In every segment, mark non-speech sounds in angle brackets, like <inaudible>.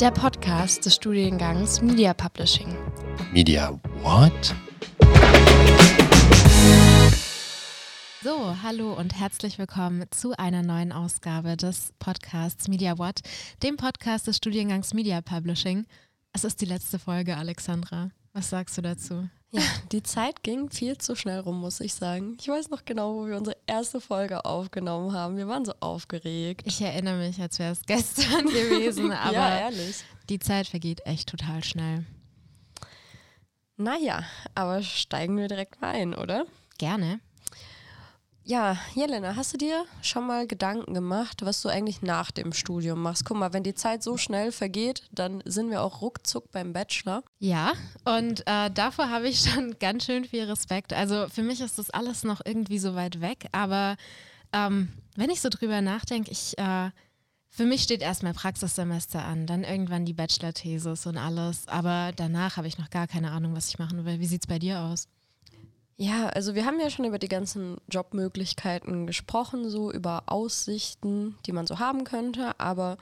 Der Podcast des Studiengangs Media Publishing. Media what? So, hallo und herzlich willkommen zu einer neuen Ausgabe des Podcasts Media What, dem Podcast des Studiengangs Media Publishing. Es ist die letzte Folge, Alexandra. Was sagst du dazu? Ja, die Zeit ging viel zu schnell rum, muss ich sagen. Ich weiß noch genau, wo wir unsere erste Folge aufgenommen haben. Wir waren so aufgeregt. Ich erinnere mich, als wäre es gestern <laughs> gewesen, <laughs> aber ja, ehrlich. die Zeit vergeht echt total schnell. Naja, aber steigen wir direkt mal ein, oder? Gerne. Ja, Jelena, hast du dir schon mal Gedanken gemacht, was du eigentlich nach dem Studium machst? Guck mal, wenn die Zeit so schnell vergeht, dann sind wir auch ruckzuck beim Bachelor. Ja, und äh, davor habe ich schon <laughs> ganz schön viel Respekt. Also für mich ist das alles noch irgendwie so weit weg, aber ähm, wenn ich so drüber nachdenke, ich, äh, für mich steht erstmal Praxissemester an, dann irgendwann die Bachelor-Thesis und alles, aber danach habe ich noch gar keine Ahnung, was ich machen will. Wie sieht es bei dir aus? Ja, also wir haben ja schon über die ganzen Jobmöglichkeiten gesprochen, so über Aussichten, die man so haben könnte, aber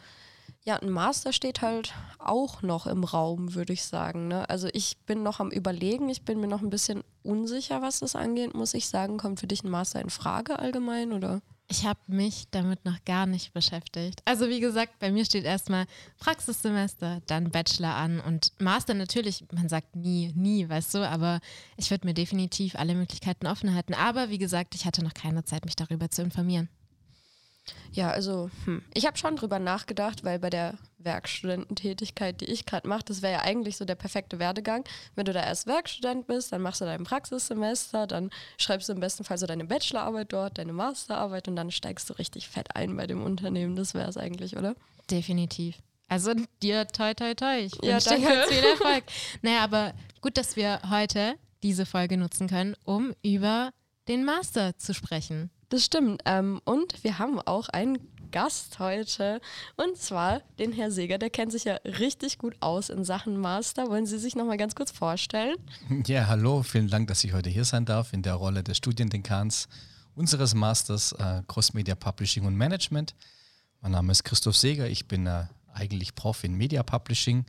ja, ein Master steht halt auch noch im Raum, würde ich sagen. Ne? Also ich bin noch am Überlegen, ich bin mir noch ein bisschen unsicher, was das angeht, muss ich sagen. Kommt für dich ein Master in Frage allgemein oder? Ich habe mich damit noch gar nicht beschäftigt. Also wie gesagt, bei mir steht erstmal Praxissemester, dann Bachelor an und Master natürlich, man sagt nie, nie, weißt du, aber ich würde mir definitiv alle Möglichkeiten offen halten. Aber wie gesagt, ich hatte noch keine Zeit, mich darüber zu informieren. Ja, also hm. ich habe schon drüber nachgedacht, weil bei der Werkstudententätigkeit, die ich gerade mache, das wäre ja eigentlich so der perfekte Werdegang. Wenn du da erst Werkstudent bist, dann machst du dein Praxissemester, dann schreibst du im besten Fall so deine Bachelorarbeit dort, deine Masterarbeit und dann steigst du richtig fett ein bei dem Unternehmen. Das wäre es eigentlich, oder? Definitiv. Also dir toi toi toi. Ich ja, wünsche dir ganz viel <laughs> Erfolg. naja, aber gut, dass wir heute diese Folge nutzen können, um über den Master zu sprechen. Das stimmt. Ähm, und wir haben auch einen Gast heute und zwar den Herr Seger. Der kennt sich ja richtig gut aus in Sachen Master. Wollen Sie sich noch mal ganz kurz vorstellen? <laughs> Ja, hallo. Vielen Dank, dass ich heute hier sein darf in der Rolle des Studiendekans unseres Masters äh, Cross Media Publishing und Management. Mein Name ist Christoph Seger. Ich bin äh, eigentlich Prof in Media Publishing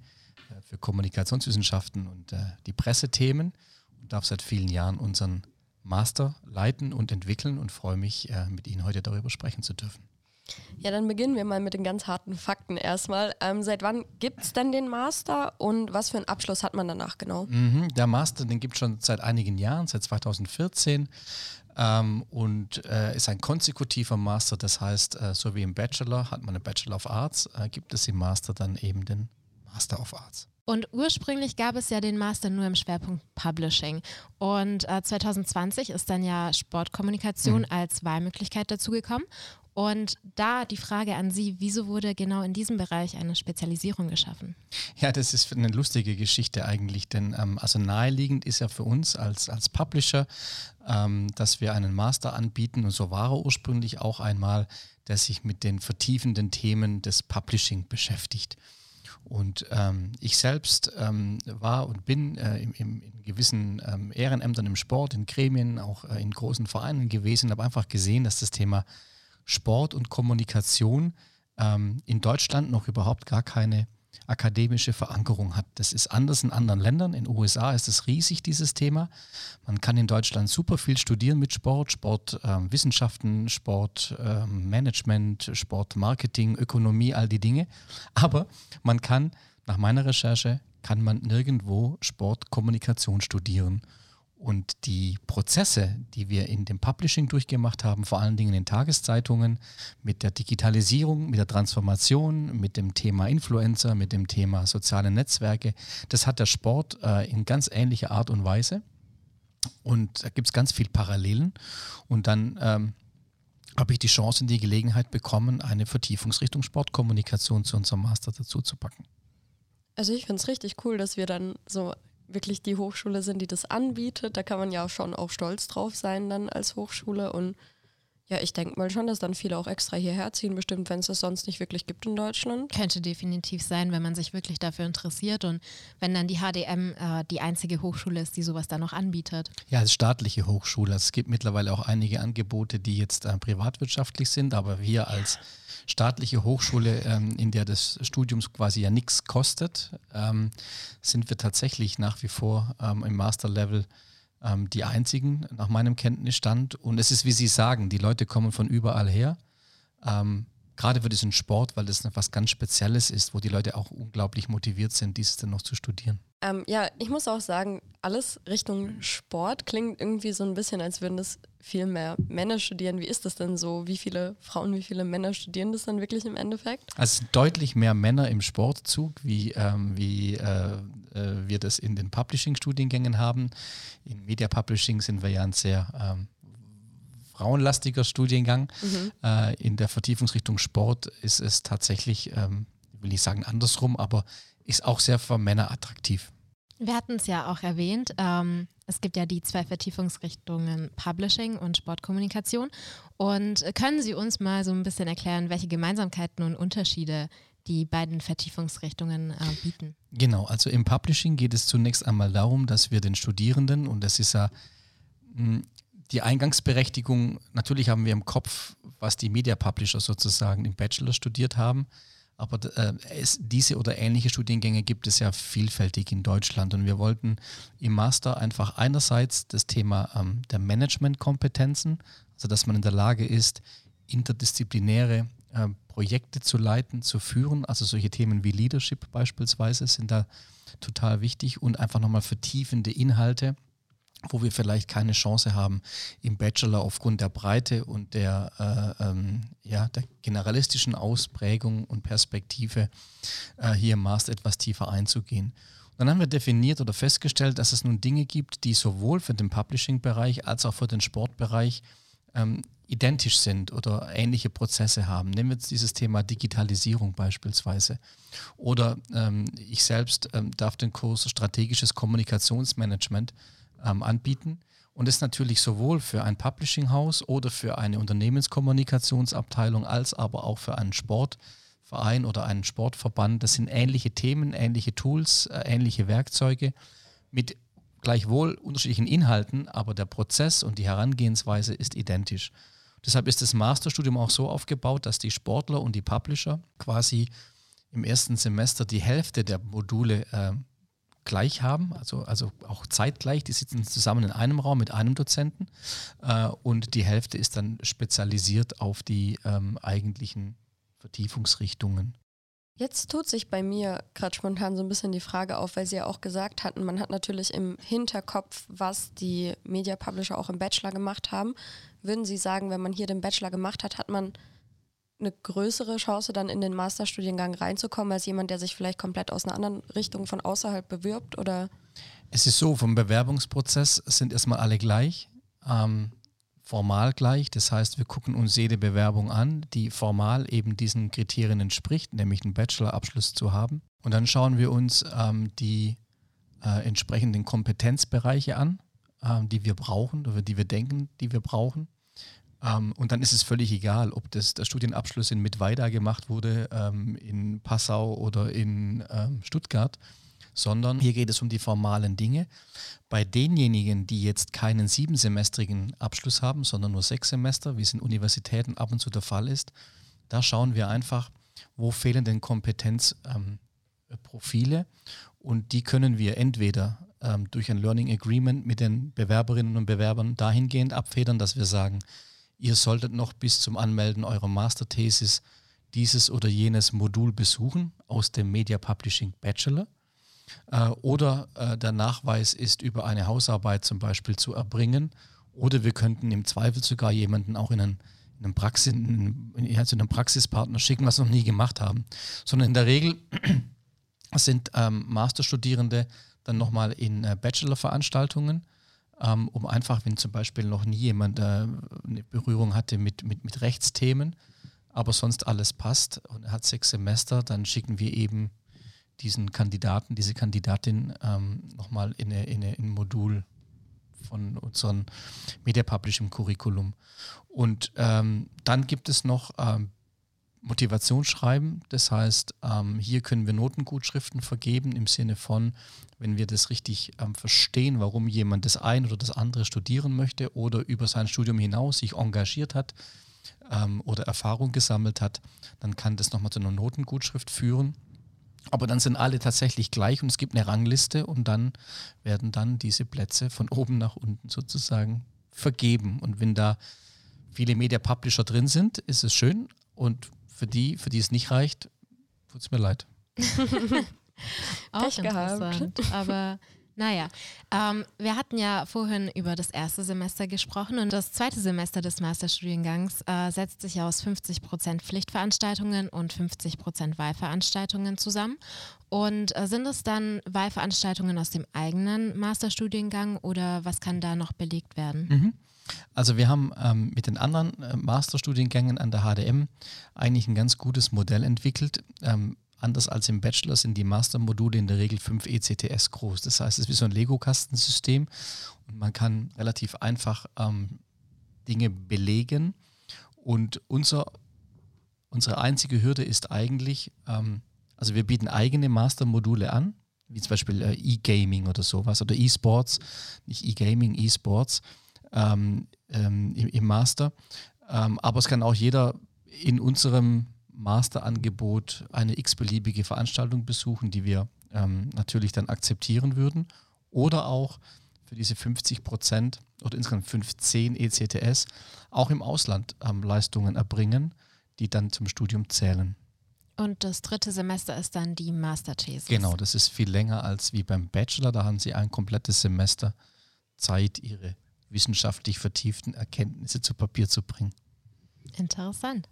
äh, für Kommunikationswissenschaften und äh, die Pressethemen und darf seit vielen Jahren unseren Master leiten und entwickeln und freue mich, äh, mit Ihnen heute darüber sprechen zu dürfen. Ja, dann beginnen wir mal mit den ganz harten Fakten erstmal. Ähm, seit wann gibt es denn den Master und was für einen Abschluss hat man danach genau? Mhm, der Master, den gibt es schon seit einigen Jahren, seit 2014 ähm, und äh, ist ein konsekutiver Master. Das heißt, äh, so wie im Bachelor hat man einen Bachelor of Arts, äh, gibt es im Master dann eben den Master of Arts. Und ursprünglich gab es ja den Master nur im Schwerpunkt Publishing. Und äh, 2020 ist dann ja Sportkommunikation mhm. als Wahlmöglichkeit dazugekommen. Und da die Frage an Sie, wieso wurde genau in diesem Bereich eine Spezialisierung geschaffen? Ja, das ist eine lustige Geschichte eigentlich, denn ähm, also naheliegend ist ja für uns als, als Publisher, ähm, dass wir einen Master anbieten und so war er ursprünglich auch einmal, der sich mit den vertiefenden Themen des Publishing beschäftigt. Und ähm, ich selbst ähm, war und bin äh, im, im, in gewissen ähm, Ehrenämtern im Sport, in Gremien, auch äh, in großen Vereinen gewesen, habe einfach gesehen, dass das Thema Sport und Kommunikation ähm, in Deutschland noch überhaupt gar keine akademische Verankerung hat. Das ist anders in anderen Ländern. In den USA ist es riesig, dieses Thema. Man kann in Deutschland super viel studieren mit Sport, Sportwissenschaften, ähm, Sportmanagement, ähm, Sportmarketing, Ökonomie, all die Dinge. Aber man kann, nach meiner Recherche, kann man nirgendwo Sportkommunikation studieren. Und die Prozesse, die wir in dem Publishing durchgemacht haben, vor allen Dingen in den Tageszeitungen, mit der Digitalisierung, mit der Transformation, mit dem Thema Influencer, mit dem Thema soziale Netzwerke, das hat der Sport äh, in ganz ähnlicher Art und Weise. Und da gibt es ganz viele Parallelen. Und dann ähm, habe ich die Chance und die Gelegenheit bekommen, eine Vertiefungsrichtung Sportkommunikation zu unserem Master dazu zu packen. Also ich finde es richtig cool, dass wir dann so wirklich die Hochschule sind, die das anbietet. Da kann man ja schon auch stolz drauf sein dann als Hochschule und Ja, ich denke mal schon, dass dann viele auch extra hierher ziehen, bestimmt, wenn es das sonst nicht wirklich gibt in Deutschland. Könnte definitiv sein, wenn man sich wirklich dafür interessiert und wenn dann die HDM äh, die einzige Hochschule ist, die sowas da noch anbietet. Ja, als staatliche Hochschule. Es gibt mittlerweile auch einige Angebote, die jetzt äh, privatwirtschaftlich sind, aber wir als staatliche Hochschule, ähm, in der das Studiums quasi ja nichts kostet, ähm, sind wir tatsächlich nach wie vor ähm, im Master-Level ähm, die einzigen nach meinem Kenntnisstand. Und es ist, wie Sie sagen, die Leute kommen von überall her. Ähm, gerade für diesen Sport, weil das etwas ganz Spezielles ist, wo die Leute auch unglaublich motiviert sind, dieses dann noch zu studieren. Ähm, ja, ich muss auch sagen, alles Richtung Sport klingt irgendwie so ein bisschen, als würden das viel mehr Männer studieren. Wie ist das denn so? Wie viele Frauen, wie viele Männer studieren das dann wirklich im Endeffekt? Also deutlich mehr Männer im Sportzug, wie, ähm, wie äh, äh, wir das in den Publishing-Studiengängen haben. In Media Publishing sind wir ja ein sehr ähm, frauenlastiger Studiengang. Mhm. Äh, in der Vertiefungsrichtung Sport ist es tatsächlich, ähm, ich will nicht sagen andersrum, aber ist auch sehr für Männer attraktiv. Wir hatten es ja auch erwähnt. Ähm, es gibt ja die zwei Vertiefungsrichtungen Publishing und Sportkommunikation. Und können Sie uns mal so ein bisschen erklären, welche Gemeinsamkeiten und Unterschiede die beiden Vertiefungsrichtungen äh, bieten? Genau, also im Publishing geht es zunächst einmal darum, dass wir den Studierenden, und das ist ja mh, hm, die Eingangsberechtigung, natürlich haben wir im Kopf, was die Media Publisher sozusagen im Bachelor studiert haben, aber äh, es, diese oder ähnliche Studiengänge gibt es ja vielfältig in Deutschland. Und wir wollten im Master einfach einerseits das Thema ähm, der Managementkompetenzen, also dass man in der Lage ist, interdisziplinäre äh, Projekte zu leiten, zu führen. Also solche Themen wie Leadership beispielsweise sind da total wichtig und einfach nochmal vertiefende Inhalte wo wir vielleicht keine Chance haben, im Bachelor aufgrund der Breite und der, äh, ähm, ja, der generalistischen Ausprägung und Perspektive äh, hier im Master etwas tiefer einzugehen. Dann haben wir definiert oder festgestellt, dass es nun Dinge gibt, die sowohl für den Publishing-Bereich als auch für den Sportbereich ähm, identisch sind oder ähnliche Prozesse haben. Nehmen wir jetzt dieses Thema Digitalisierung beispielsweise. Oder ähm, ich selbst ähm, darf den Kurs Strategisches Kommunikationsmanagement ähm, anbieten. Und ist natürlich sowohl für ein Publishing-Haus oder für eine Unternehmenskommunikationsabteilung als aber auch für einen Sportverein oder einen Sportverband. Das sind ähnliche Themen, ähnliche Tools, äh, ähnliche Werkzeuge mit gleichwohl unterschiedlichen Inhalten, aber der Prozess und die Herangehensweise ist identisch. Deshalb ist das Masterstudium auch so aufgebaut, dass die Sportler und die Publisher quasi im ersten Semester die Hälfte der Module äh, gleich haben, also, also auch zeitgleich. Die sitzen zusammen in einem Raum mit einem Dozenten äh, und die Hälfte ist dann spezialisiert auf die ähm, eigentlichen Vertiefungsrichtungen. Jetzt tut sich bei mir gerade spontan so ein bisschen die Frage auf, weil Sie ja auch gesagt hatten, man hat natürlich im Hinterkopf, was die Media Publisher auch im Bachelor gemacht haben. Würden Sie sagen, wenn man hier den Bachelor gemacht hat, hat man eine größere Chance, dann in den Masterstudiengang reinzukommen, als jemand, der sich vielleicht komplett aus einer anderen Richtung von außerhalb bewirbt? Oder? Es ist so, vom Bewerbungsprozess sind erstmal alle gleich, ähm, formal gleich. Das heißt, wir gucken uns jede Bewerbung an, die formal eben diesen Kriterien entspricht, nämlich einen Bachelorabschluss zu haben. Und dann schauen wir uns ähm, die äh, entsprechenden Kompetenzbereiche an, äh, die wir brauchen oder die wir denken, die wir brauchen. Ähm, und dann ist es völlig egal, ob das der Studienabschluss in Mittweida gemacht wurde, ähm, in Passau oder in ähm, Stuttgart, sondern hier geht es um die formalen Dinge. Bei denjenigen, die jetzt keinen siebensemestrigen Abschluss haben, sondern nur sechs Semester, wie es in Universitäten ab und zu der Fall ist, da schauen wir einfach, wo fehlen denn Kompetenzprofile ähm, und die können wir entweder ähm, durch ein Learning Agreement mit den Bewerberinnen und Bewerbern dahingehend abfedern, dass wir sagen, ihr solltet noch bis zum Anmelden eurer Masterthesis dieses oder jenes Modul besuchen aus dem Media Publishing Bachelor. Äh, oder äh, der Nachweis ist über eine Hausarbeit zum Beispiel zu erbringen. Oder wir könnten im Zweifel sogar jemanden auch in einen, in einen, Praxis, in, in, in einen Praxispartner schicken, was wir noch nie gemacht haben. Sondern in der Regel <clears throat> sind ähm, Masterstudierende dann nochmal in äh, Bachelor-Veranstaltungen ähm, um einfach, wenn zum Beispiel noch nie jemand äh, eine Berührung hatte mit, mit, mit Rechtsthemen, aber sonst alles passt und er hat sechs Semester, dann schicken wir eben diesen Kandidaten, diese Kandidatin ähm, nochmal in, eine, in, eine, in ein Modul von unserem Media Publishing Curriculum. Und ähm, dann gibt es noch ähm, Motivationsschreiben. Das heißt, ähm, hier können wir Notengutschriften vergeben im Sinne von, wenn wir das richtig ähm, verstehen, warum jemand das eine oder das andere studieren möchte oder über sein Studium hinaus sich engagiert hat ähm, oder Erfahrung gesammelt hat, dann kann das nochmal zu einer Notengutschrift führen. Aber dann sind alle tatsächlich gleich und es gibt eine Rangliste und dann werden dann diese Plätze von oben nach unten sozusagen vergeben. Und wenn da viele Media Publisher drin sind, ist es schön. Und für die, für die es nicht reicht, tut es mir leid. <laughs> Auch Pech interessant. Gehabt. Aber naja, ähm, wir hatten ja vorhin über das erste Semester gesprochen und das zweite Semester des Masterstudiengangs äh, setzt sich aus 50 Prozent Pflichtveranstaltungen und 50 Prozent Wahlveranstaltungen zusammen. Und äh, sind es dann Wahlveranstaltungen aus dem eigenen Masterstudiengang oder was kann da noch belegt werden? Mhm. Also wir haben ähm, mit den anderen äh, Masterstudiengängen an der HDM eigentlich ein ganz gutes Modell entwickelt. Ähm, anders als im Bachelor sind die Mastermodule in der Regel 5 ECTS groß. Das heißt, es ist wie so ein Lego-Kastensystem und man kann relativ einfach ähm, Dinge belegen. Und unser, unsere einzige Hürde ist eigentlich, ähm, also wir bieten eigene Mastermodule an, wie zum Beispiel äh, E-Gaming oder sowas oder E-Sports, nicht E-Gaming, E-Sports ähm, ähm, im, im, Master. Ähm, aber es kann auch jeder in unserem Masterangebot eine x-beliebige Veranstaltung besuchen, die wir ähm, natürlich dann akzeptieren würden. Oder auch für diese 50 Prozent oder insgesamt 15 ECTS auch im Ausland ähm, Leistungen erbringen, die dann zum Studium zählen. Und das dritte Semester ist dann die Masterthesis. Genau, das ist viel länger als wie beim Bachelor. Da haben Sie ein komplettes Semester Zeit, Ihre wissenschaftlich vertieften Erkenntnisse zu Papier zu bringen. Interessant.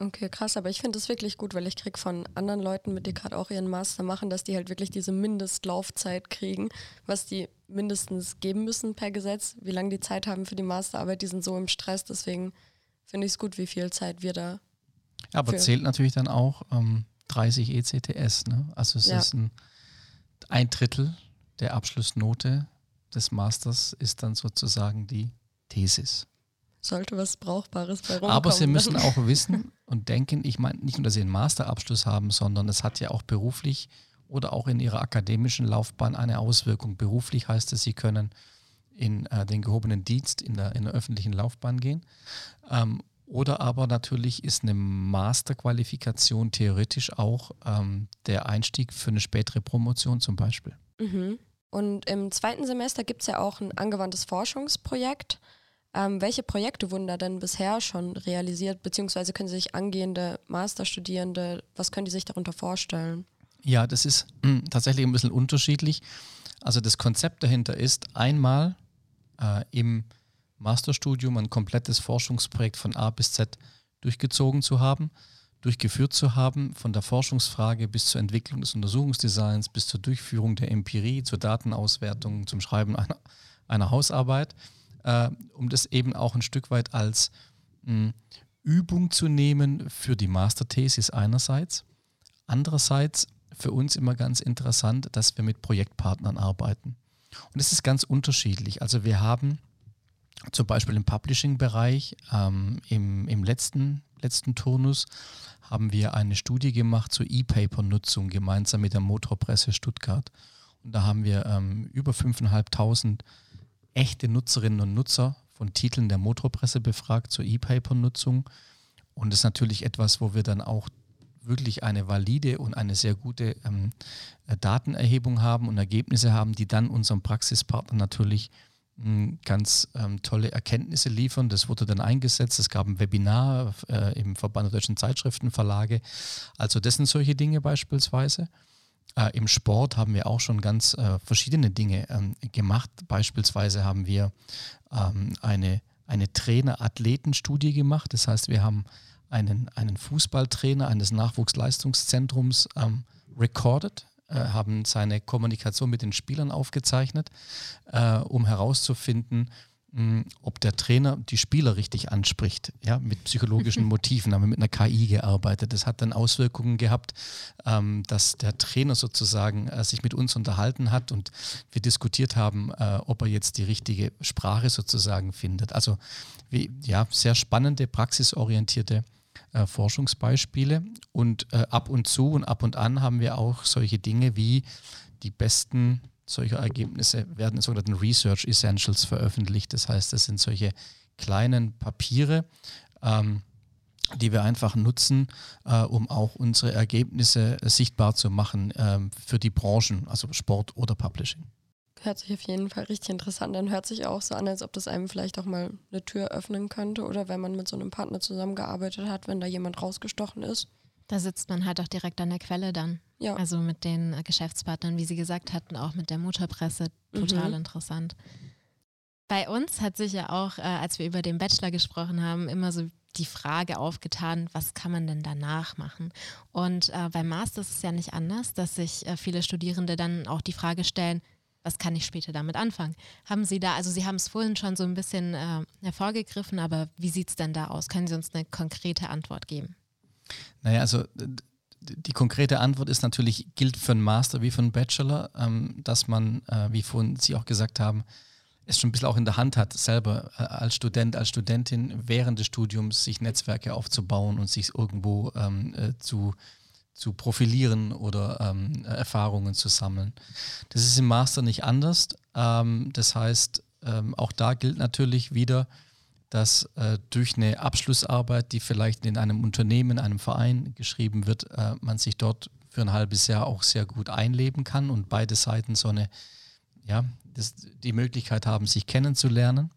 Okay, krass, aber ich finde das wirklich gut, weil ich kriege von anderen Leuten, mit die gerade auch ihren Master machen, dass die halt wirklich diese Mindestlaufzeit kriegen, was die mindestens geben müssen per Gesetz, wie lange die Zeit haben für die Masterarbeit, die sind so im Stress, deswegen finde ich es gut, wie viel Zeit wir da. Ja, aber zählt natürlich dann auch ähm, 30 ECTS, ne? Also es ja. ist ein, ein Drittel der Abschlussnote des Masters ist dann sozusagen die Thesis. Sollte was Brauchbares bei rumkommen. Aber Sie <laughs> müssen auch wissen und denken, ich meine nicht nur, dass Sie einen Masterabschluss haben, sondern es hat ja auch beruflich oder auch in Ihrer akademischen Laufbahn eine Auswirkung. Beruflich heißt es, Sie können in äh, den gehobenen Dienst in der, in der öffentlichen Laufbahn gehen. Ähm, oder aber natürlich ist eine Masterqualifikation theoretisch auch ähm, der Einstieg für eine spätere Promotion zum Beispiel. Mhm. Und im zweiten Semester gibt es ja auch ein angewandtes Forschungsprojekt. Ähm, welche Projekte wurden da denn bisher schon realisiert, beziehungsweise können sich angehende Masterstudierende, was können die sich darunter vorstellen? Ja, das ist mh, tatsächlich ein bisschen unterschiedlich. Also das Konzept dahinter ist, einmal äh, im Masterstudium ein komplettes Forschungsprojekt von A bis Z durchgezogen zu haben durchgeführt zu haben, von der Forschungsfrage bis zur Entwicklung des Untersuchungsdesigns, bis zur Durchführung der Empirie, zur Datenauswertung, zum Schreiben einer, einer Hausarbeit, äh, um das eben auch ein Stück weit als mh, Übung zu nehmen für die Masterthesis einerseits. Andererseits für uns immer ganz interessant, dass wir mit Projektpartnern arbeiten. Und es ist ganz unterschiedlich. Also wir haben zum Beispiel im Publishing-Bereich ähm, im, im letzten, letzten Turnus haben wir eine Studie gemacht zur E-Paper-Nutzung gemeinsam mit der Motorpresse Stuttgart. Und da haben wir ähm, über 5.500 echte Nutzerinnen und Nutzer von Titeln der Motorpresse befragt zur E-Paper-Nutzung. Und das ist natürlich etwas, wo wir dann auch wirklich eine valide und eine sehr gute ähm, Datenerhebung haben und Ergebnisse haben, die dann unserem Praxispartner natürlich ganz ähm, tolle Erkenntnisse liefern. Das wurde dann eingesetzt. Es gab ein Webinar äh, im Verband der Deutschen Zeitschriftenverlage. Also das sind solche Dinge beispielsweise. Äh, Im Sport haben wir auch schon ganz äh, verschiedene Dinge ähm, gemacht. Beispielsweise haben wir ähm, eine, eine Trainer-Athleten-Studie gemacht. Das heißt, wir haben einen, einen Fußballtrainer eines Nachwuchsleistungszentrums ähm, recorded haben seine Kommunikation mit den Spielern aufgezeichnet, äh, um herauszufinden, ob der Trainer die Spieler richtig anspricht, ja, mit psychologischen <laughs> Motiven, haben wir mit einer KI gearbeitet. Das hat dann Auswirkungen gehabt, ähm, dass der Trainer sozusagen äh, sich mit uns unterhalten hat und wir diskutiert haben, äh, ob er jetzt die richtige Sprache sozusagen findet. Also wie, ja, sehr spannende, praxisorientierte äh, Forschungsbeispiele und äh, ab und zu und ab und an haben wir auch solche Dinge wie die besten solcher Ergebnisse werden in sogenannten Research Essentials veröffentlicht. Das heißt, das sind solche kleinen Papiere, ähm, die wir einfach nutzen, äh, um auch unsere Ergebnisse äh, sichtbar zu machen äh, für die Branchen, also Sport oder Publishing. Hört sich auf jeden Fall richtig interessant an. Hört sich auch so an, als ob das einem vielleicht auch mal eine Tür öffnen könnte oder wenn man mit so einem Partner zusammengearbeitet hat, wenn da jemand rausgestochen ist. Da sitzt man halt auch direkt an der Quelle dann. Ja. Also mit den äh, Geschäftspartnern, wie Sie gesagt hatten, auch mit der Motorpresse, total mhm. interessant. Bei uns hat sich ja auch, äh, als wir über den Bachelor gesprochen haben, immer so die Frage aufgetan, was kann man denn danach machen? Und äh, beim Master ist es ja nicht anders, dass sich äh, viele Studierende dann auch die Frage stellen, was kann ich später damit anfangen? Haben Sie da, also Sie haben es vorhin schon so ein bisschen äh, hervorgegriffen, aber wie sieht es denn da aus? Können Sie uns eine konkrete Antwort geben? Naja, also die konkrete Antwort ist natürlich, gilt für einen Master wie für einen Bachelor, ähm, dass man, äh, wie vorhin Sie auch gesagt haben, es schon ein bisschen auch in der Hand hat, selber äh, als Student, als Studentin während des Studiums sich Netzwerke aufzubauen und sich irgendwo ähm, äh, zu, zu profilieren oder ähm, Erfahrungen zu sammeln. Das ist im Master nicht anders. Ähm, das heißt, ähm, auch da gilt natürlich wieder, dass äh, durch eine Abschlussarbeit, die vielleicht in einem Unternehmen, in einem Verein geschrieben wird, äh, man sich dort für ein halbes Jahr auch sehr gut einleben kann und beide Seiten so eine, ja, das, die Möglichkeit haben, sich kennenzulernen.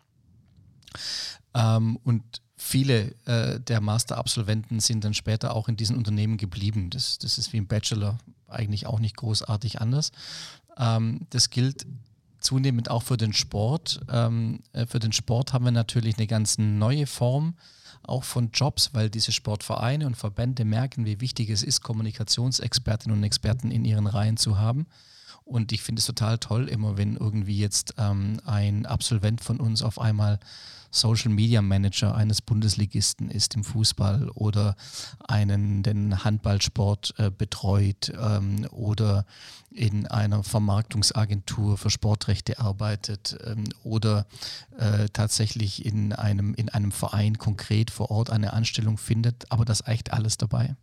Ähm, und viele äh, der Master-Absolventen sind dann später auch in diesen Unternehmen geblieben. Das, das ist wie im Bachelor eigentlich auch nicht großartig anders. Ähm, das gilt zunehmend auch für den Sport. Ähm, äh, für den Sport haben wir natürlich eine ganz neue Form auch von Jobs, weil diese Sportvereine und Verbände merken, wie wichtig es ist, Kommunikationsexpertinnen und Experten in ihren Reihen zu haben. Und ich finde es total toll, immer wenn irgendwie jetzt ähm, ein Absolvent von uns auf einmal Social Media Manager eines Bundesligisten ist im Fußball oder einen den Handballsport äh, betreut ähm, oder in einer Vermarktungsagentur für Sportrechte arbeitet ähm, oder äh, tatsächlich in einem, in einem Verein konkret vor Ort eine Anstellung findet, aber das echt alles dabei.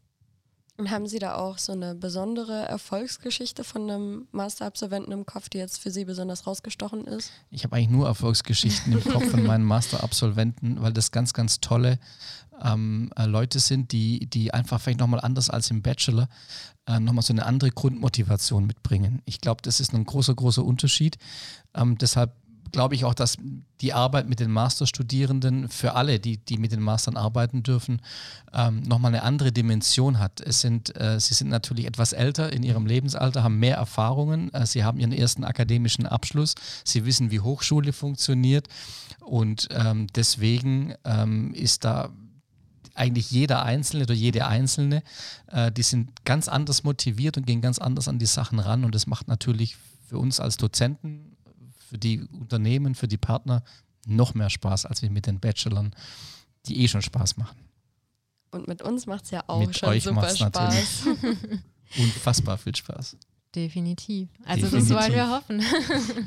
Und haben Sie da auch so eine besondere Erfolgsgeschichte von einem Masterabsolventen im Kopf, die jetzt für Sie besonders rausgestochen ist? Ich habe eigentlich nur Erfolgsgeschichten im Kopf von meinen Masterabsolventen, weil das ganz, ganz tolle ähm, äh, Leute sind, die, die einfach vielleicht nochmal anders als im Bachelor äh, nochmal so eine andere Grundmotivation mitbringen. Ich glaube, das ist ein großer, großer Unterschied. Ähm, deshalb glaube ich auch, dass die Arbeit mit den Masterstudierenden für alle, die, die mit den Mastern arbeiten dürfen, ähm, nochmal eine andere Dimension hat. Es sind, äh, sie sind natürlich etwas älter in ihrem Lebensalter, haben mehr Erfahrungen, äh, sie haben ihren ersten akademischen Abschluss, sie wissen, wie Hochschule funktioniert. Und ähm, deswegen ähm, ist da eigentlich jeder Einzelne oder jede Einzelne, äh, die sind ganz anders motiviert und gehen ganz anders an die Sachen ran. Und das macht natürlich für uns als Dozenten für die Unternehmen, für die Partner noch mehr Spaß als wir mit den Bachelorn, die eh schon Spaß machen. Und mit uns macht es ja auch mit schon euch super Spaß. <laughs> Unfassbar viel Spaß. Definitiv. Also Definitiv. das wollen wir hoffen.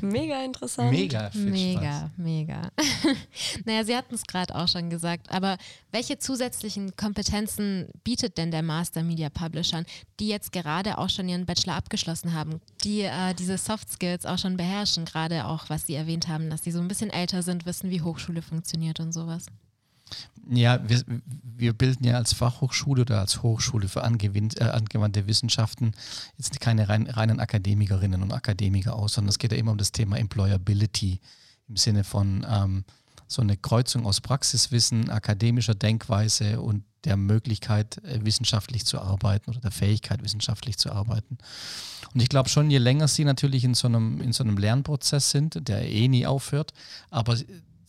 <laughs> mega interessant. Mega, mega, Spaß. mega. <laughs> naja, Sie hatten es gerade auch schon gesagt, aber welche zusätzlichen Kompetenzen bietet denn der Master Media Publisher, die jetzt gerade auch schon ihren Bachelor abgeschlossen haben, die äh, diese Soft Skills auch schon beherrschen, gerade auch, was Sie erwähnt haben, dass sie so ein bisschen älter sind, wissen, wie Hochschule funktioniert und sowas? Ja, wir, wir, bilden ja als Fachhochschule oder als Hochschule für äh, angewandte Wissenschaften jetzt keine rein, reinen Akademikerinnen und Akademiker aus, sondern es geht ja immer um das Thema Employability im Sinne von ähm, so eine Kreuzung aus Praxiswissen, akademischer Denkweise und der Möglichkeit, äh, wissenschaftlich zu arbeiten oder der Fähigkeit, wissenschaftlich zu arbeiten. Und ich glaube schon, je länger Sie natürlich in so einem, in so einem Lernprozess sind, der eh nie aufhört, aber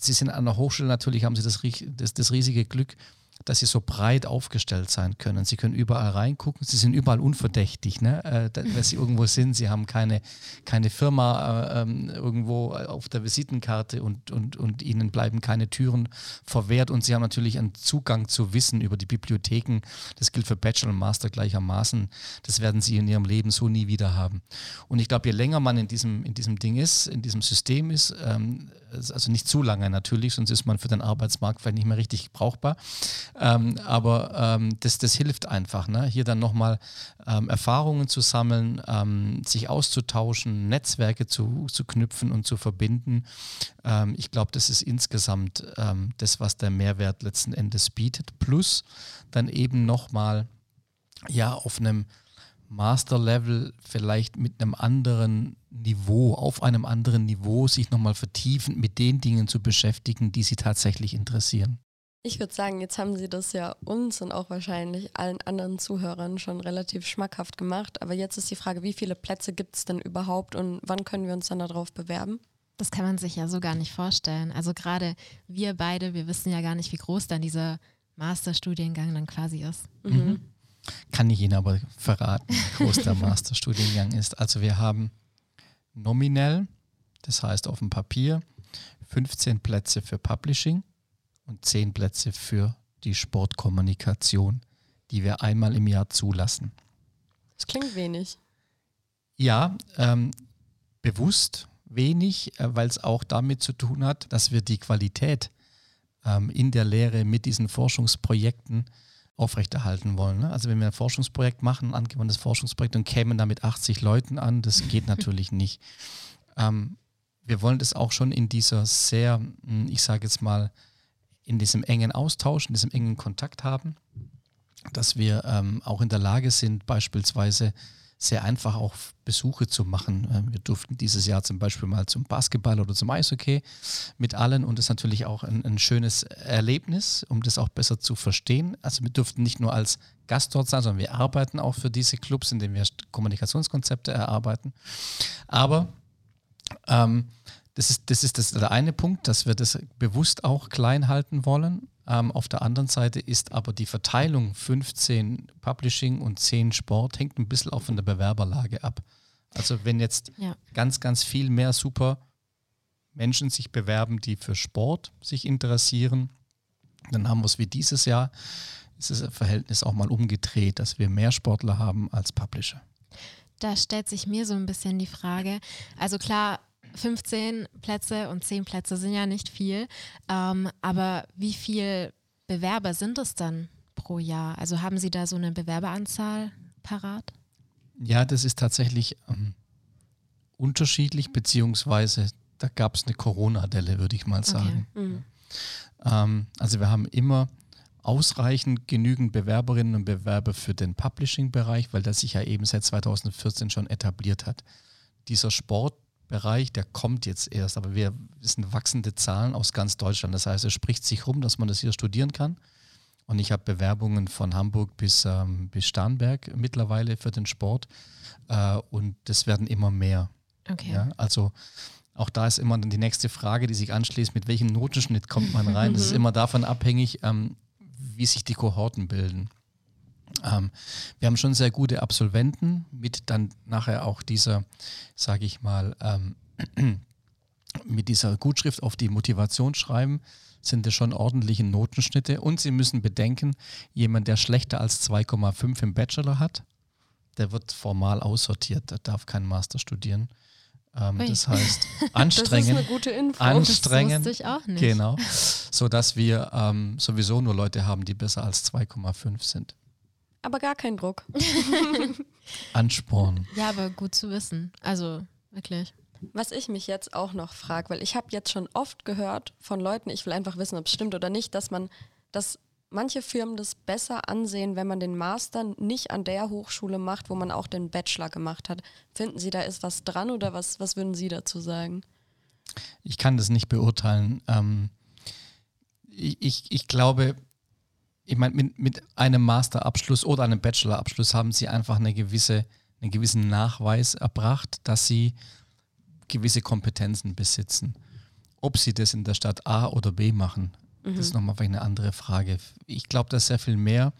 Sie sind an der Hochschule natürlich, haben Sie das, das, das riesige Glück, dass sie so breit aufgestellt sein können. Sie können überall reingucken, sie sind überall unverdächtig, ne? äh, <laughs> dass sie irgendwo sind. Sie haben keine, keine Firma äh, ähm, irgendwo auf der Visitenkarte und, und, und ihnen bleiben keine Türen verwehrt. Und sie haben natürlich einen Zugang zu Wissen über die Bibliotheken. Das gilt für Bachelor und Master gleichermaßen. Das werden sie in ihrem Leben so nie wieder haben. Und ich glaube, je länger man in diesem, in diesem Ding ist, in diesem System ist, ähm, also nicht zu lange natürlich, sonst ist man für den Arbeitsmarkt vielleicht nicht mehr richtig brauchbar. Ähm, aber ähm, das, das hilft einfach, ne? hier dann nochmal ähm, Erfahrungen zu sammeln, ähm, sich auszutauschen, Netzwerke zu, zu knüpfen und zu verbinden. Ähm, ich glaube, das ist insgesamt ähm, das, was der Mehrwert letzten Endes bietet. Plus dann eben nochmal ja auf einem Master-Level vielleicht mit einem anderen Niveau, auf einem anderen Niveau sich nochmal vertiefend mit den Dingen zu beschäftigen, die sie tatsächlich interessieren. Ich würde sagen, jetzt haben Sie das ja uns und auch wahrscheinlich allen anderen Zuhörern schon relativ schmackhaft gemacht. Aber jetzt ist die Frage, wie viele Plätze gibt es denn überhaupt und wann können wir uns dann darauf bewerben? Das kann man sich ja so gar nicht vorstellen. Also gerade wir beide, wir wissen ja gar nicht, wie groß dann dieser Masterstudiengang dann quasi ist. Mhm. Kann ich Ihnen aber verraten, wie groß der <laughs> Masterstudiengang ist. Also wir haben nominell, das heißt auf dem Papier, 15 Plätze für Publishing und 10 Plätze für die Sportkommunikation, die wir einmal im Jahr zulassen. Das klingt wenig. Ja, ähm, bewusst wenig, äh, weil es auch damit zu tun hat, dass wir die Qualität ähm, in der Lehre mit diesen Forschungsprojekten aufrechterhalten wollen. Ne? Also wenn wir ein Forschungsprojekt machen, ein angewandtes Forschungsprojekt und kämen da mit 80 Leuten an, das geht natürlich <laughs> nicht. Ähm, wir wollen das auch schon in dieser sehr, hm, ich sage jetzt mal, in diesem engen Austausch, in diesem engen Kontakt haben, dass wir ähm, auch in der Lage sind, beispielsweise sehr einfach auch Besuche zu machen. Ähm, wir durften dieses Jahr zum Beispiel mal zum Basketball oder zum Eishockey mit allen und das ist natürlich auch ein, ein, schönes Erlebnis, um das auch besser zu verstehen. Also wir durften nicht nur als Gast dort sein, sondern wir arbeiten auch für diese Clubs, in denen wir Kommunikationskonzepte erarbeiten. Aber ähm, das ist, das ist das, der eine Punkt, dass wir das bewusst auch klein halten wollen. Ähm, auf der anderen Seite ist aber die Verteilung 15 Publishing und 10 Sport hängt ein bisschen auch von der Bewerberlage ab. Also wenn jetzt ja. ganz, ganz viel mehr super Menschen sich bewerben, die für Sport sich interessieren, dann haben wir es wie dieses Jahr, ist das Verhältnis auch mal umgedreht, dass wir mehr Sportler haben als Publisher. Da stellt sich mir so ein bisschen die Frage, also klar, 15 Plätze und 10 Plätze sind ja nicht viel. Ähm, aber wie viele Bewerber sind es dann pro Jahr? Also haben Sie da so eine Bewerberanzahl parat? Ja, das ist tatsächlich ähm, unterschiedlich, beziehungsweise da gab es eine Corona-Delle, würde ich mal sagen. Okay. Mhm. Ähm, also wir haben immer ausreichend genügend Bewerberinnen und Bewerber für den Publishing-Bereich, weil das sich ja eben seit 2014 schon etabliert hat. Dieser Sport Bereich, der kommt jetzt erst, aber wir wissen wachsende Zahlen aus ganz Deutschland. Das heißt, es spricht sich rum, dass man das hier studieren kann. Und ich habe Bewerbungen von Hamburg bis, ähm, bis Starnberg mittlerweile für den Sport. Äh, und das werden immer mehr. Okay. Ja, also auch da ist immer dann die nächste Frage, die sich anschließt, mit welchem Notenschnitt kommt man rein? Das ist immer davon abhängig, ähm, wie sich die Kohorten bilden. Ähm, wir haben schon sehr gute Absolventen mit dann nachher auch dieser, sage ich mal, ähm, <clears throat> mit dieser Gutschrift auf die Motivation schreiben, sind es schon ordentliche Notenschnitte. Und Sie müssen bedenken, jemand, der schlechter als 2,5 im Bachelor hat, der wird formal aussortiert, der darf keinen Master studieren. Ähm, das <laughs> heißt, anstrengend. das ist eine gute Info. Anstrengend. Das ich auch nicht. Genau. Sodass wir ähm, sowieso nur Leute haben, die besser als 2,5 sind aber gar kein Druck. <laughs> Ansporn. Ja, aber gut zu wissen. Also wirklich. Was ich mich jetzt auch noch frage, weil ich habe jetzt schon oft gehört von Leuten, ich will einfach wissen, ob es stimmt oder nicht, dass man, dass manche Firmen das besser ansehen, wenn man den Master nicht an der Hochschule macht, wo man auch den Bachelor gemacht hat. Finden Sie, da ist was dran oder was, was würden Sie dazu sagen? Ich kann das nicht beurteilen. Ähm, ich, ich, ich glaube, ich meine, mit, mit einem Masterabschluss oder einem Bachelorabschluss haben sie einfach eine gewisse, einen gewissen Nachweis erbracht, dass sie gewisse Kompetenzen besitzen. Ob sie das in der Stadt A oder B machen, Das ist nochmal eine andere Frage. Ich glaube, dass sehr viel mehr,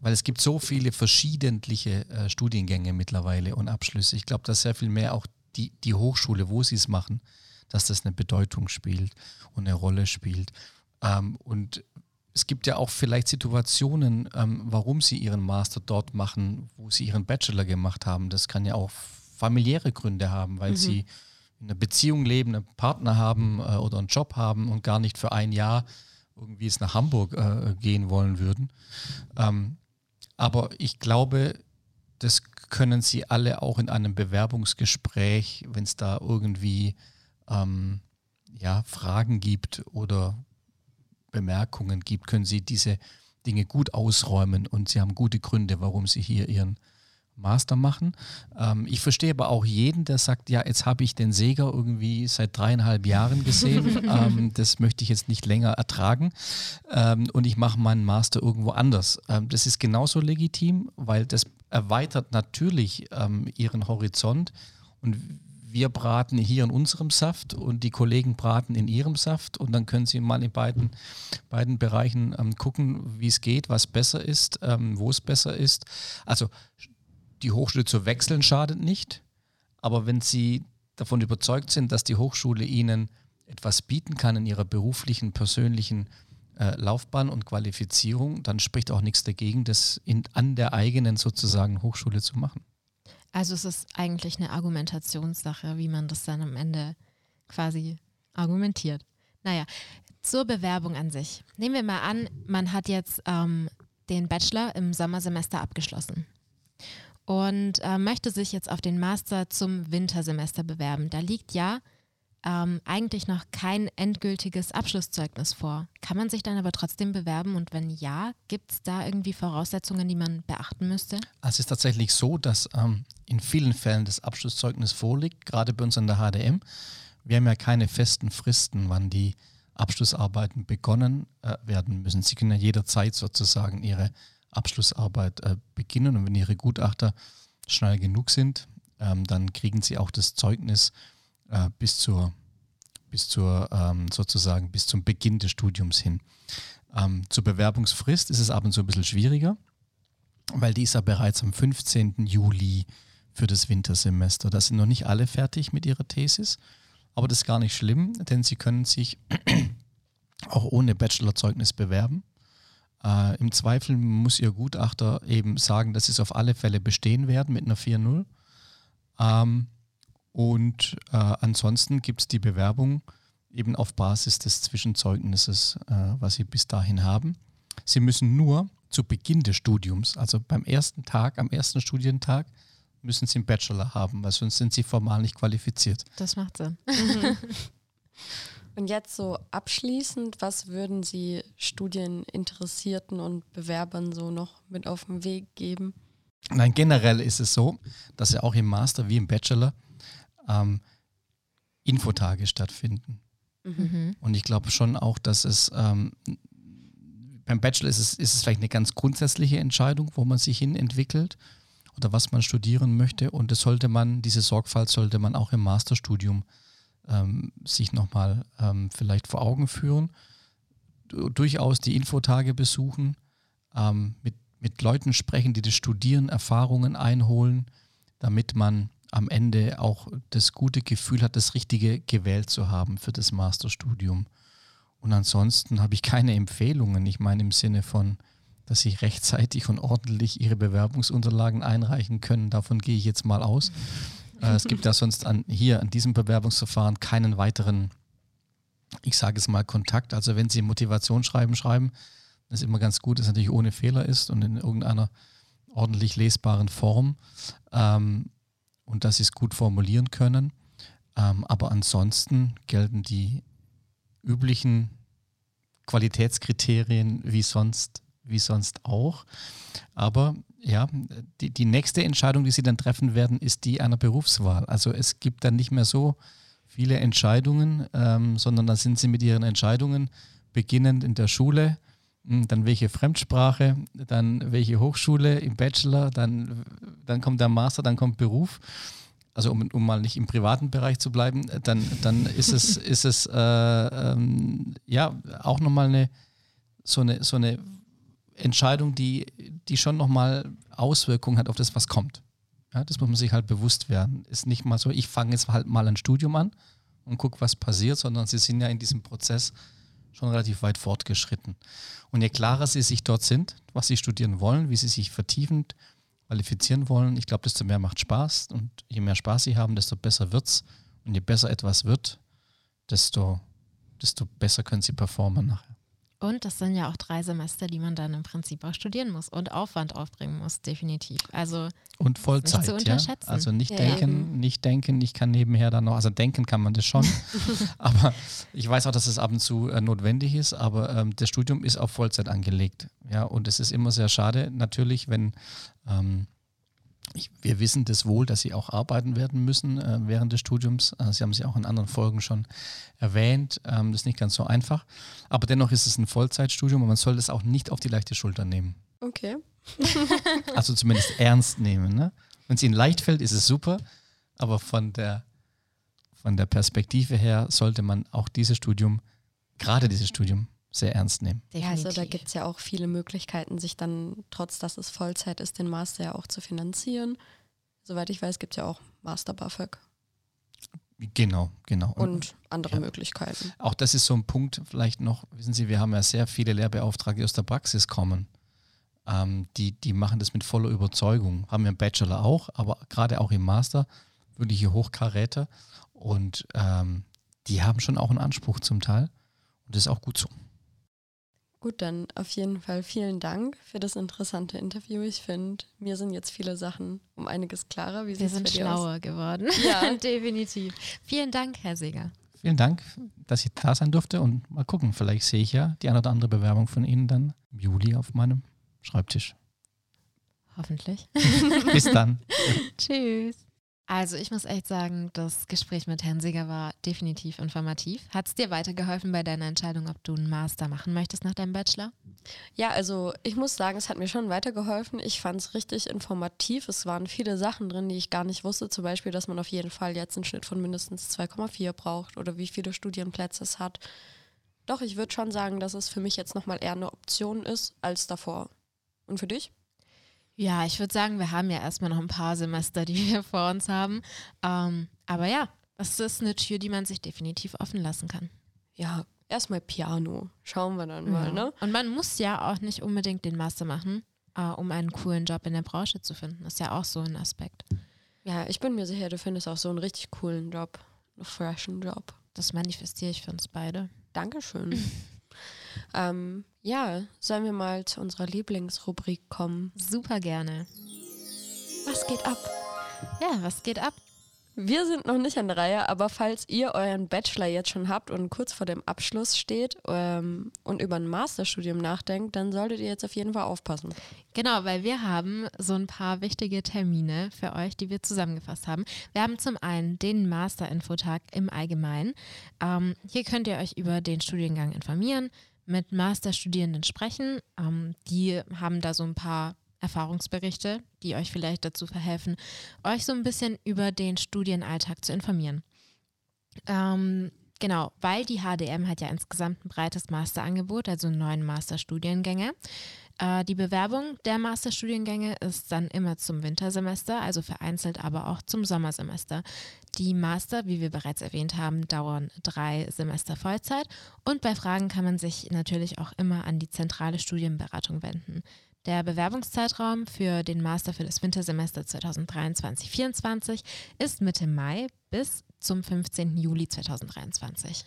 weil es gibt so viele verschiedentliche äh, Studiengänge mittlerweile und Abschlüsse. Ich glaube, dass sehr viel mehr auch die, die Hochschule, wo sie es machen, dass das eine Bedeutung spielt und eine Rolle spielt. Ähm, und es gibt ja auch vielleicht Situationen, ähm, warum sie ihren Master dort machen, wo sie ihren Bachelor gemacht haben. Das kann ja auch familiäre Gründe haben, weil mhm. sie in einer Beziehung leben, einen Partner haben äh, oder einen Job haben und gar nicht für ein Jahr irgendwie es nach Hamburg äh, gehen wollen würden. Ähm, aber ich glaube, das können Sie alle auch in einem Bewerbungsgespräch, wenn es da irgendwie ähm, ja, Fragen gibt oder Bemerkungen gibt, können Sie diese Dinge gut ausräumen und Sie haben gute Gründe, warum Sie hier Ihren Master machen. Ähm, ich verstehe aber auch jeden, der sagt, ja, jetzt habe ich den Seger irgendwie seit dreieinhalb Jahren gesehen. <laughs> ähm, das möchte ich jetzt nicht länger ertragen. Ähm, und ich mache meinen Master irgendwo anders. Ähm, das ist genauso legitim, weil das erweitert natürlich ähm, ihren Horizont. Und wir braten hier in unserem Saft und die Kollegen braten in ihrem Saft und dann können sie mal in beiden, beiden Bereichen ähm, gucken, wie es geht, was besser ist, ähm, wo es besser ist. Also die Hochschule zu wechseln schadet nicht, aber wenn Sie davon überzeugt sind, dass die Hochschule Ihnen etwas bieten kann in Ihrer beruflichen, persönlichen äh, Laufbahn und Qualifizierung, dann spricht auch nichts dagegen, das in, an der eigenen sozusagen Hochschule zu machen. Also es ist eigentlich eine Argumentationssache, wie man das dann am Ende quasi argumentiert. Naja, zur Bewerbung an sich. Nehmen wir mal an, man hat jetzt ähm, den Bachelor im Sommersemester abgeschlossen und äh, möchte sich jetzt auf den Master zum Wintersemester bewerben. Da liegt ja ähm, eigentlich noch kein endgültiges Abschlusszeugnis vor. Kann man sich dann aber trotzdem bewerben und wenn ja, gibt es da irgendwie Voraussetzungen, die man beachten müsste? Also es ist tatsächlich so, dass ähm, in vielen Fällen das Abschlusszeugnis vorliegt, gerade bei uns an der HDM. Wir haben ja keine festen Fristen, wann die Abschlussarbeiten begonnen äh, werden müssen. Sie können ja jederzeit sozusagen ihre Abschlussarbeit äh, beginnen und wenn Ihre Gutachter schnell genug sind, ähm, dann kriegen Sie auch das Zeugnis äh, bis zur, bis zur ähm, sozusagen bis zum Beginn des Studiums hin. Ähm, zur Bewerbungsfrist ist es ab und zu ein bisschen schwieriger, weil die ist ja bereits am 15. Juli für das Wintersemester. Da sind noch nicht alle fertig mit ihrer Thesis, aber das ist gar nicht schlimm, denn sie können sich <clears throat> auch ohne Bachelorzeugnis bewerben. Äh, Im Zweifel muss Ihr Gutachter eben sagen, dass Sie es auf alle Fälle bestehen werden mit einer 4.0. Ähm, und äh, ansonsten gibt es die Bewerbung eben auf Basis des Zwischenzeugnisses, äh, was Sie bis dahin haben. Sie müssen nur zu Beginn des Studiums, also beim ersten Tag, am ersten Studientag, müssen Sie einen Bachelor haben, weil sonst sind Sie formal nicht qualifiziert. Das macht Sinn. Mhm. Und jetzt so abschließend, was würden Sie Studieninteressierten und Bewerbern so noch mit auf den Weg geben? Nein, generell ist es so, dass ja auch im Master wie im Bachelor ähm, Infotage stattfinden. Mhm. Und ich glaube schon auch, dass es ähm, beim Bachelor ist es, ist es vielleicht eine ganz grundsätzliche Entscheidung, wo man sich hin entwickelt oder was man studieren möchte. Und das sollte man, diese Sorgfalt sollte man auch im Masterstudium ähm, sich nochmal ähm, vielleicht vor Augen führen, durchaus die Infotage besuchen, ähm, mit, mit Leuten sprechen, die das Studieren, Erfahrungen einholen, damit man am Ende auch das gute Gefühl hat, das Richtige gewählt zu haben für das Masterstudium. Und ansonsten habe ich keine Empfehlungen. Ich meine im Sinne von, dass sie rechtzeitig und ordentlich ihre Bewerbungsunterlagen einreichen können. Davon gehe ich jetzt mal aus. Äh, es gibt ja <laughs> sonst an, hier an diesem Bewerbungsverfahren keinen weiteren, ich sage es mal, Kontakt. Also wenn Sie Motivationsschreiben schreiben, das ist immer ganz gut, dass es natürlich ohne Fehler ist und in irgendeiner ordentlich lesbaren Form ähm, und dass Sie es gut formulieren können. Ähm, aber ansonsten gelten die üblichen Qualitätskriterien wie sonst, wie sonst auch. Aber ja, die, die nächste Entscheidung, die Sie dann treffen werden, ist die einer Berufswahl. Also es gibt dann nicht mehr so viele Entscheidungen, ähm, sondern da sind Sie mit Ihren Entscheidungen beginnend in der Schule, dann welche Fremdsprache, dann welche Hochschule im Bachelor, dann, dann kommt der Master, dann kommt Beruf. also um, um mal nicht im privaten Bereich zu bleiben, dann, dann ist es, <laughs> ist es äh, ähm, ja auch nochmal eine so eine, so eine Entscheidung, die, die schon nochmal Auswirkungen hat auf das, was kommt. Ja, das muss man sich halt bewusst werden. Ist nicht mal so, ich fange jetzt halt mal ein Studium an und gucke, was passiert, sondern sie sind ja in diesem Prozess schon relativ weit fortgeschritten. Und je klarer sie sich dort sind, was sie studieren wollen, wie sie sich vertiefend qualifizieren wollen, ich glaube, desto mehr macht Spaß. Und je mehr Spaß sie haben, desto besser wird es. Und je besser etwas wird, desto, desto besser können sie performen nachher. Und das sind ja auch drei Semester, die man dann im Prinzip auch studieren muss und Aufwand aufbringen muss, definitiv. Also und Vollzeit, ja. Also nicht ja, denken, nicht denken, ich kann nebenher dann noch, also denken kann man das schon, <laughs> aber ich weiß auch, dass es ab und zu äh, notwendig ist, aber ähm, das Studium ist auf Vollzeit angelegt, ja. Und es ist immer sehr schade, natürlich, wenn ähm, ich, wir wissen das wohl, dass sie auch arbeiten werden müssen äh, während des Studiums. Äh, sie haben sie auch in anderen Folgen schon erwähnt. Ähm, das ist nicht ganz so einfach. Aber dennoch ist es ein Vollzeitstudium und man soll das auch nicht auf die leichte Schulter nehmen. Okay. <laughs> <laughs> also zumindest ernst nehmen. Ne? Wenn es ihnen leicht fällt, ist es super. Aber von der, von der Perspektive her sollte man auch dieses Studium, gerade dieses Studium, sehr ernst nehmen. Ja, also da gibt es ja auch viele Möglichkeiten, sich dann, trotz dass es Vollzeit ist, den Master ja auch zu finanzieren. Soweit ich weiß, gibt es ja auch Master BAföG. Genau, genau. Und andere ja. Möglichkeiten. Auch das ist so ein Punkt, vielleicht noch, wissen Sie, wir haben ja sehr viele Lehrbeauftragte, die aus der Praxis kommen. Ähm, die, die machen das mit voller Überzeugung. Haben wir im Bachelor auch, aber gerade auch im Master, wirkliche Hochkaräter. Und ähm, die haben schon auch einen Anspruch zum Teil. Und das ist auch gut so. Gut, dann auf jeden Fall vielen Dank für das interessante Interview. Ich finde, mir sind jetzt viele Sachen um einiges klarer. Wie Wir sind schlauer aus? geworden. Ja, <laughs> definitiv. Vielen Dank, Herr Seger. Vielen Dank, dass ich da sein durfte und mal gucken, vielleicht sehe ich ja die eine oder andere Bewerbung von Ihnen dann im Juli auf meinem Schreibtisch. Hoffentlich. Bis dann. <laughs> Tschüss. Also ich muss echt sagen, das Gespräch mit Herrn Seger war definitiv informativ. Hat es dir weitergeholfen bei deiner Entscheidung, ob du einen Master machen möchtest nach deinem Bachelor? Ja, also ich muss sagen, es hat mir schon weitergeholfen. Ich fand es richtig informativ. Es waren viele Sachen drin, die ich gar nicht wusste. Zum Beispiel, dass man auf jeden Fall jetzt einen Schnitt von mindestens 2,4 braucht oder wie viele Studienplätze es hat. Doch, ich würde schon sagen, dass es für mich jetzt nochmal eher eine Option ist als davor. Und für dich? Ja, ich würde sagen, wir haben ja erstmal noch ein paar Semester, die wir vor uns haben. Ähm, aber ja, das ist eine Tür, die man sich definitiv offen lassen kann. Ja, erstmal Piano. Schauen wir dann mal, ja. ne? Und man muss ja auch nicht unbedingt den Master machen, äh, um einen coolen Job in der Branche zu finden. Das ist ja auch so ein Aspekt. Ja, ich bin mir sicher, du findest auch so einen richtig coolen Job. Einen freshen Job. Das manifestiere ich für uns beide. Dankeschön. <laughs> ähm, ja, sollen wir mal zu unserer Lieblingsrubrik kommen? Super gerne. Was geht ab? Ja, was geht ab? Wir sind noch nicht an der Reihe, aber falls ihr euren Bachelor jetzt schon habt und kurz vor dem Abschluss steht ähm, und über ein Masterstudium nachdenkt, dann solltet ihr jetzt auf jeden Fall aufpassen. Genau, weil wir haben so ein paar wichtige Termine für euch, die wir zusammengefasst haben. Wir haben zum einen den Master-Infotag im Allgemeinen. Ähm, hier könnt ihr euch über den Studiengang informieren mit Masterstudierenden sprechen. Ähm, die haben da so ein paar Erfahrungsberichte, die euch vielleicht dazu verhelfen, euch so ein bisschen über den Studienalltag zu informieren. Ähm, genau, weil die HDM hat ja insgesamt ein breites Masterangebot, also neun Masterstudiengänge. Äh, die Bewerbung der Masterstudiengänge ist dann immer zum Wintersemester, also vereinzelt aber auch zum Sommersemester. Die Master, wie wir bereits erwähnt haben, dauern drei Semester Vollzeit und bei Fragen kann man sich natürlich auch immer an die zentrale Studienberatung wenden. Der Bewerbungszeitraum für den Master für das Wintersemester 2023-24 ist Mitte Mai bis zum 15. Juli 2023.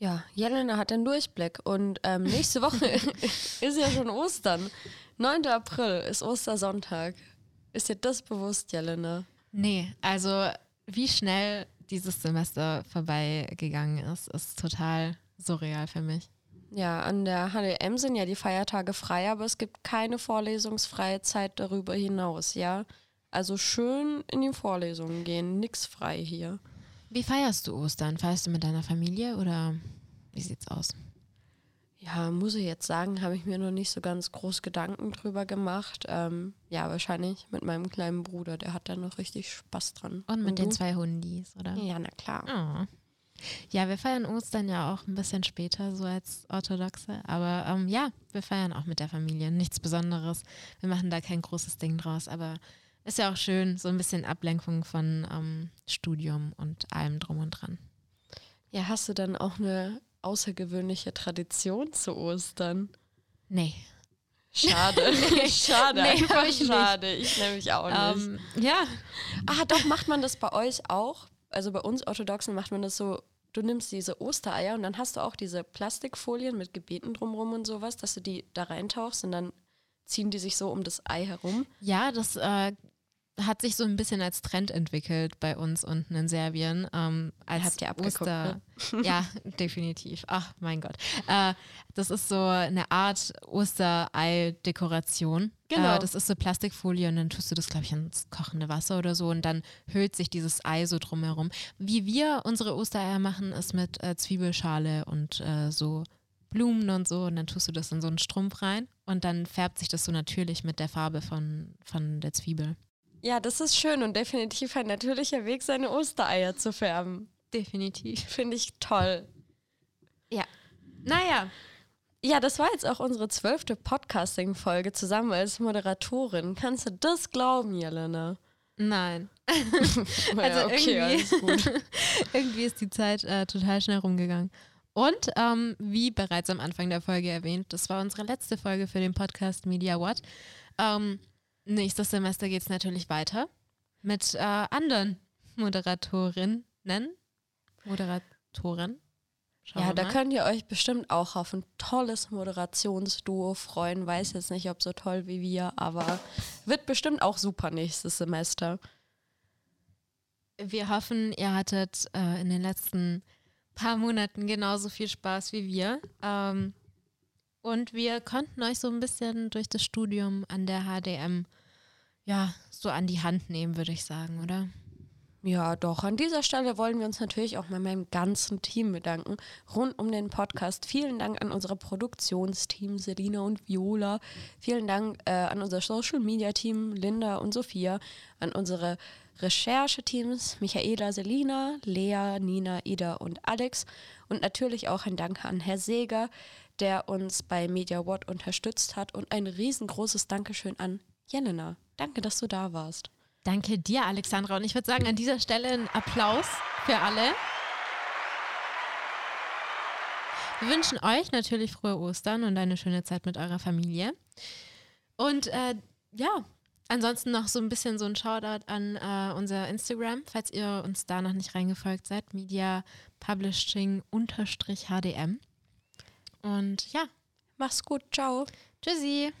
Ja, Jelena hat den Durchblick und ähm, nächste Woche <laughs> ist ja schon Ostern. 9. April ist Ostersonntag. Ist dir das bewusst, Jelena? Nee, also wie schnell dieses Semester vorbeigegangen ist, ist total surreal für mich. Ja, an der HDM sind ja die Feiertage frei, aber es gibt keine vorlesungsfreie Zeit darüber hinaus, ja. Also schön in die Vorlesungen gehen, nix frei hier. Wie feierst du Ostern? Feierst du mit deiner Familie oder wie sieht's aus? Ja, muss ich jetzt sagen, habe ich mir noch nicht so ganz groß Gedanken drüber gemacht. Ähm, ja, wahrscheinlich mit meinem kleinen Bruder, der hat da noch richtig Spaß dran. Und mit den du? zwei Hundis, oder? Ja, na klar. Oh. Ja, wir feiern Ostern ja auch ein bisschen später, so als Orthodoxe. Aber ähm, ja, wir feiern auch mit der Familie. Nichts Besonderes. Wir machen da kein großes Ding draus. Aber ist ja auch schön, so ein bisschen Ablenkung von ähm, Studium und allem drum und dran. Ja, hast du dann auch eine außergewöhnliche Tradition zu Ostern? Nee. Schade. <laughs> <laughs> schade. Nee, einfach ich nicht. schade. Ich nämlich auch nicht. Ähm, ja, Ah, doch, macht man das bei euch auch? Also bei uns Orthodoxen macht man das so, du nimmst diese Ostereier und dann hast du auch diese Plastikfolien mit Gebeten drumrum und sowas, dass du die da reintauchst und dann ziehen die sich so um das Ei herum. ja, das äh, hat sich so ein bisschen als Trend entwickelt bei uns unten in Serbien. Ähm, als Habt ihr abgeguckt, Oster <laughs> <laughs> Ja, definitiv. Ach, mein Gott. Äh, das ist so eine Art Osterei-Dekoration. Genau. Äh, das ist so Plastikfolie und dann tust du das, glaube ich, ins kochende Wasser oder so und dann hüllt sich dieses Ei so drumherum. Wie wir unsere Ostereier machen, ist mit äh, Zwiebelschale und äh, so Blumen und so und dann tust du das in so einen Strumpf rein und dann färbt sich das so natürlich mit der Farbe von, von der Zwiebel. Ja, das ist schön und definitiv ein natürlicher Weg, seine Ostereier zu färben. Definitiv. Finde ich toll. Ja. Naja, Ja, das war jetzt auch unsere zwölfte Podcasting-Folge zusammen als Moderatorin. Kannst du das glauben, Jelena? nein. <laughs> <laughs> Ja, Also irgendwie- alles gut. <laughs> Irgendwie ist die Zeit äh, total schnell rumgegangen. Und ähm, wie bereits am Anfang der Folge erwähnt, das war unsere letzte Folge für den Podcast Media What. Ähm, nächstes Semester geht es natürlich weiter mit äh, anderen Moderatorinnen. Moderatoren. Schauen Ja, da könnt ihr euch bestimmt auch auf ein tolles Moderationsduo freuen. Weiß jetzt nicht, ob so toll wie wir, aber wird bestimmt auch super nächstes Semester. Wir hoffen, ihr hattet äh, in den letzten paar Monaten genauso viel Spaß wie wir. Ähm, und wir konnten euch so ein bisschen durch das Studium an der HDM ja so an die Hand nehmen, würde ich sagen, oder? Ja, doch. An dieser Stelle wollen wir uns natürlich auch bei meinem ganzen Team bedanken. Rund um den Podcast. Vielen Dank an unser Produktionsteam, Selina und Viola. Vielen Dank äh, an unser Social Media Team, Linda und Sophia. An unsere Rechercheteams, Michaela, Selina, Lea, Nina, Ida und Alex. Und natürlich auch ein Danke an Herr Seeger, der uns bei Media What unterstützt hat. Und ein riesengroßes Dankeschön an Jelena. Danke, dass du da warst. Danke dir, Alexandra. Und ich würde sagen, an dieser Stelle ein Applaus für alle. Wir wünschen euch natürlich frohe Ostern und eine schöne Zeit mit eurer Familie. Und äh, ja, ansonsten noch so ein bisschen so ein Shoutout an äh, unser Instagram, falls ihr uns da noch nicht reingefolgt seid, Media Publishing HDM. Und ja, Mach's gut, ciao. tschüssi.